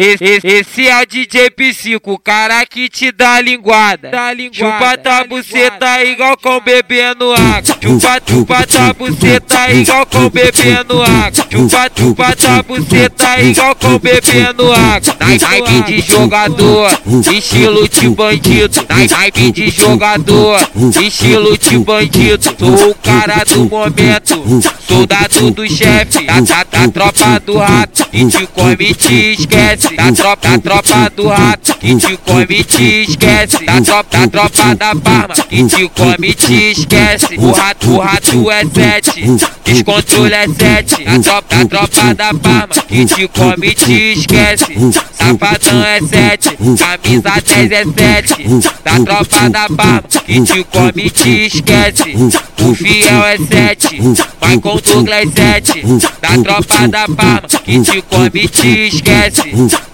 Esse, esse é o DJ Psico, o cara que te dá linguada. Dá linguada chupa tua buceta igual com bebendo água. Chupa, chupa tua buceta igual com bebendo água. Chupa, chupa tua buceta igual com bebendo água. Naipe de jogador, estilo de bandido. Naipe de jogador, estilo de bandido. Sou o cara do momento, soldado do chefe. Da, da, da tropa do rato, e te come te esquece. Da tropa, da tropa do rato, que te come te esquece. Da tropa, da tropa da barba, que te come te esquece. O rato, o rato é sete, descontrole é sete. Da tropa, da tropa da barba, que te come te esquece. Safadão é sete, camisa 10 é sete. Da tropa da barba, que te come te esquece. O fiel é sete, vai com Douglas sete. Da tropa da barba, que te come te esquece.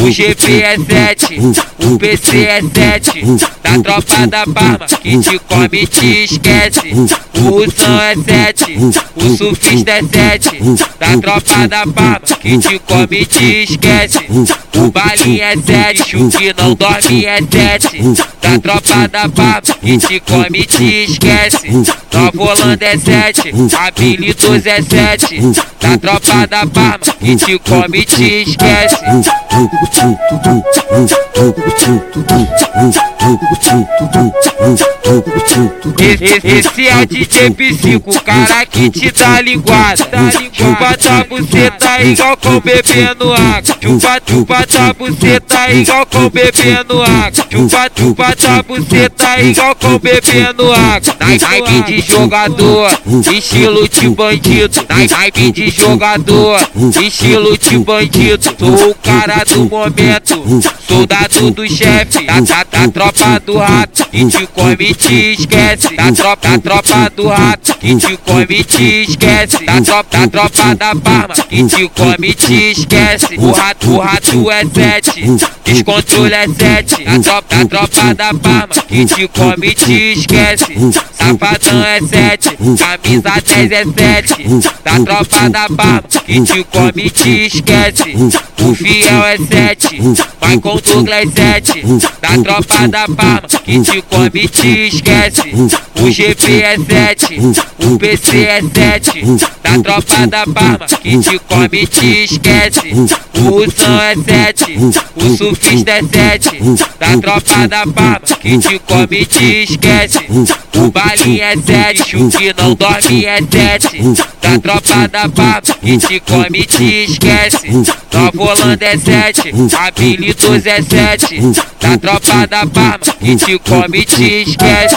O GP é 7, o PC é 7. Da tropa da Barba, que te come e te esquece. O Russão é 7, o surfista é 7. Da tropa da Barba, que te come e te esquece. O balinho é 7, o que não dorme é 7. Da tropa da Barba, que te come e te esquece. Nova Holanda é 7, habilidoso é 7. Da tropa da Barba, que te come e te esquece. Esse, é DJ Psico, o cara que te dá linguada. Chupa tua buceta igual com bebendo água. Chupa, chupa tua buceta igual com bebendo água. Chupa, chupa tua buceta igual com bebendo água. Naipe de jogador, estilo de bandido. Naipe de jogador, estilo de bandido. Sou o cara do momento, soldado do chefe, da, da, da tropa do rato, que te come e te esquece, da tropa, da tropa do rato, que te come e te esquece, da tropa, da tropa da barba, que te come e te esquece, o rato, o rato é sete, descontrole é sete, da tropa, da tropa da barba, que te come e te esquece, safadão é sete, camisa 10 é sete, da tropa da barba, que te come e te esquece, o fiel é sete, vai com Douglas sete, da tropa da Parma, que te come e te esquece. O GP é sete, o PC é sete, da tropa da Parma, que te come e te esquece. O Russão é sete, o surfista é sete, da tropa da Parma, que te come e te esquece. O balinho é sete, o que não dorme é sete, da tropa da Parma, que te come e te esquece. Nova Holanda é sete, habilidoso é sete, da tropa da Barba, que te come e te esquece.